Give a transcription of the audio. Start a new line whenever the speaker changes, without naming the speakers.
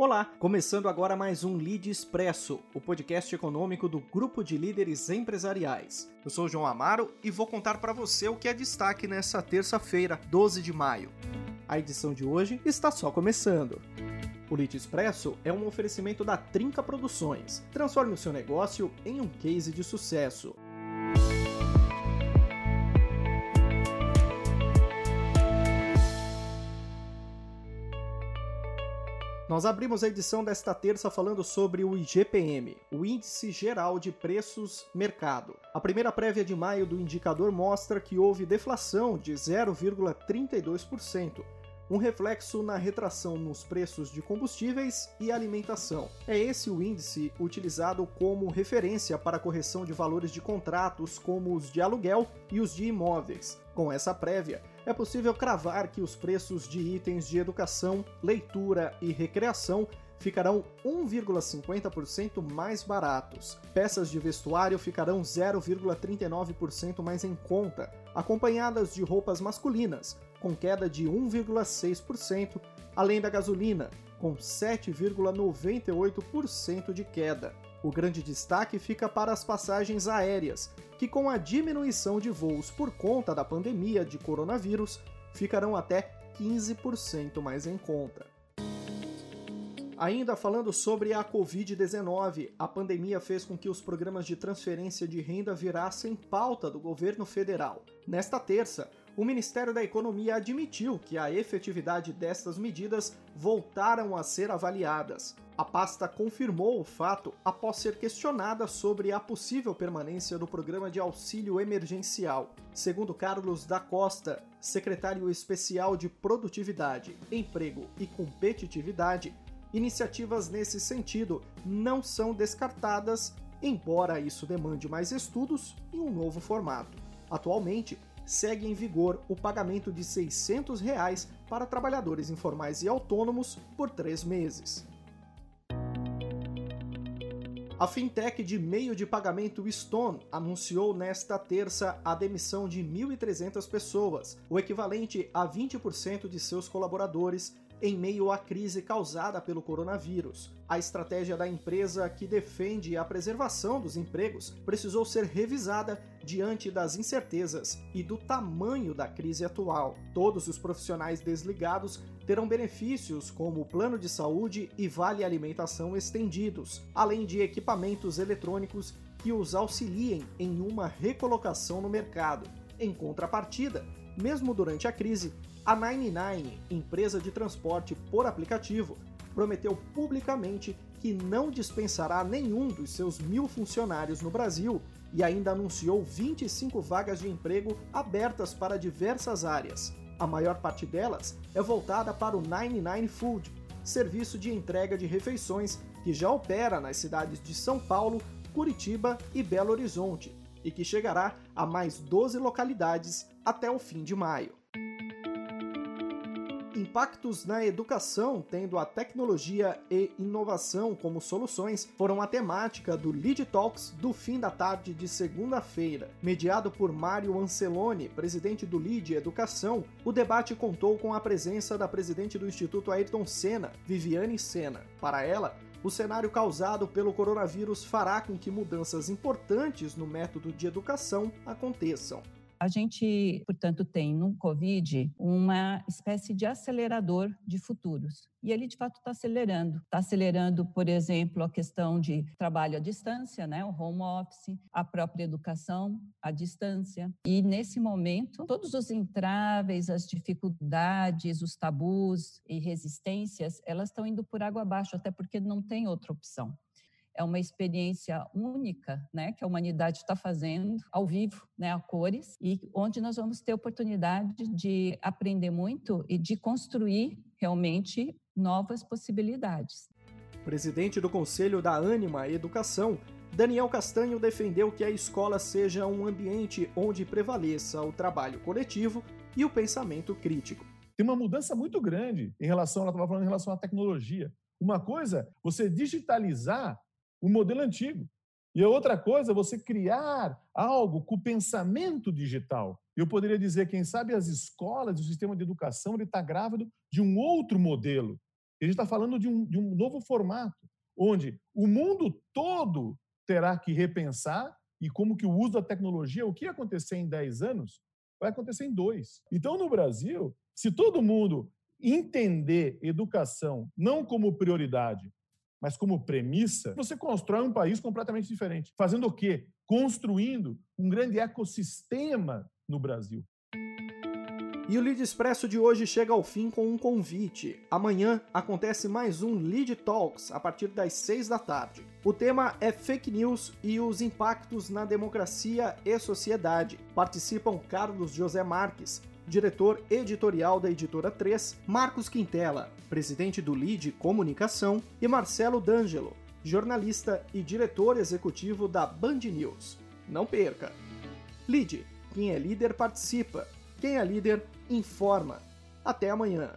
Olá, começando agora mais um Lead Expresso, o podcast econômico do Grupo de Líderes Empresariais. Eu sou o João Amaro e vou contar para você o que é destaque nessa terça-feira, 12 de maio. A edição de hoje está só começando. O Lead Expresso é um oferecimento da Trinca Produções. Transforme o seu negócio em um case de sucesso. Nós abrimos a edição desta terça falando sobre o IGPM, o Índice Geral de Preços Mercado. A primeira prévia de maio do indicador mostra que houve deflação de 0,32%, um reflexo na retração nos preços de combustíveis e alimentação. É esse o índice utilizado como referência para a correção de valores de contratos como os de aluguel e os de imóveis. Com essa prévia, é possível cravar que os preços de itens de educação, leitura e recreação ficarão 1,50% mais baratos. Peças de vestuário ficarão 0,39% mais em conta, acompanhadas de roupas masculinas, com queda de 1,6%, além da gasolina, com 7,98% de queda. O grande destaque fica para as passagens aéreas, que com a diminuição de voos por conta da pandemia de coronavírus, ficarão até 15% mais em conta. Ainda falando sobre a Covid-19, a pandemia fez com que os programas de transferência de renda virassem pauta do governo federal. Nesta terça, o Ministério da Economia admitiu que a efetividade destas medidas voltaram a ser avaliadas. A pasta confirmou o fato após ser questionada sobre a possível permanência do programa de auxílio emergencial. Segundo Carlos da Costa, secretário especial de Produtividade, Emprego e Competitividade, iniciativas nesse sentido não são descartadas, embora isso demande mais estudos e um novo formato. Atualmente, segue em vigor o pagamento de 600 reais para trabalhadores informais e autônomos por três meses. A fintech de meio de pagamento Stone anunciou nesta terça a demissão de 1.300 pessoas, o equivalente a 20% de seus colaboradores, em meio à crise causada pelo coronavírus. A estratégia da empresa que defende a preservação dos empregos precisou ser revisada diante das incertezas e do tamanho da crise atual. Todos os profissionais desligados terão benefícios como plano de saúde e vale alimentação estendidos, além de equipamentos eletrônicos que os auxiliem em uma recolocação no mercado. Em contrapartida, mesmo durante a crise, a 99, empresa de transporte por aplicativo, prometeu publicamente que não dispensará nenhum dos seus mil funcionários no Brasil e ainda anunciou 25 vagas de emprego abertas para diversas áreas. A maior parte delas é voltada para o 99 Food, serviço de entrega de refeições que já opera nas cidades de São Paulo, Curitiba e Belo Horizonte e que chegará a mais 12 localidades até o fim de maio impactos na educação, tendo a tecnologia e inovação como soluções, foram a temática do Lead Talks do fim da tarde de segunda-feira. Mediado por Mário Ancelone, presidente do Lead Educação, o debate contou com a presença da presidente do Instituto Ayrton Senna, Viviane Senna. Para ela, o cenário causado pelo coronavírus fará com que mudanças importantes no método de educação aconteçam.
A gente, portanto, tem no Covid uma espécie de acelerador de futuros. E ele, de fato, está acelerando. Está acelerando, por exemplo, a questão de trabalho à distância, né? o home office, a própria educação à distância. E, nesse momento, todos os entraves, as dificuldades, os tabus e resistências, elas estão indo por água abaixo, até porque não tem outra opção é uma experiência única, né, que a humanidade está fazendo ao vivo, né, a cores, e onde nós vamos ter oportunidade de aprender muito e de construir realmente novas possibilidades.
Presidente do Conselho da Anima Educação, Daniel Castanho defendeu que a escola seja um ambiente onde prevaleça o trabalho coletivo e o pensamento crítico.
Tem uma mudança muito grande em relação, ela estava falando em relação à tecnologia. Uma coisa, você digitalizar o modelo antigo. E a outra coisa, você criar algo com o pensamento digital. Eu poderia dizer, quem sabe, as escolas, o sistema de educação, ele está grávido de um outro modelo. Gente está falando de um, de um novo formato, onde o mundo todo terá que repensar e como que o uso da tecnologia, o que ia acontecer em 10 anos, vai acontecer em dois. Então, no Brasil, se todo mundo entender educação não como prioridade, mas como premissa, você constrói um país completamente diferente. Fazendo o quê? Construindo um grande ecossistema no Brasil.
E o Lead Expresso de hoje chega ao fim com um convite. Amanhã acontece mais um Lead Talks a partir das 6 da tarde. O tema é fake news e os impactos na democracia e sociedade. Participam Carlos José Marques, diretor editorial da Editora 3, Marcos Quintela, presidente do Lead Comunicação, e Marcelo D'Angelo, jornalista e diretor executivo da Band News. Não perca! Lead, quem é líder participa, quem é líder informa. Até amanhã.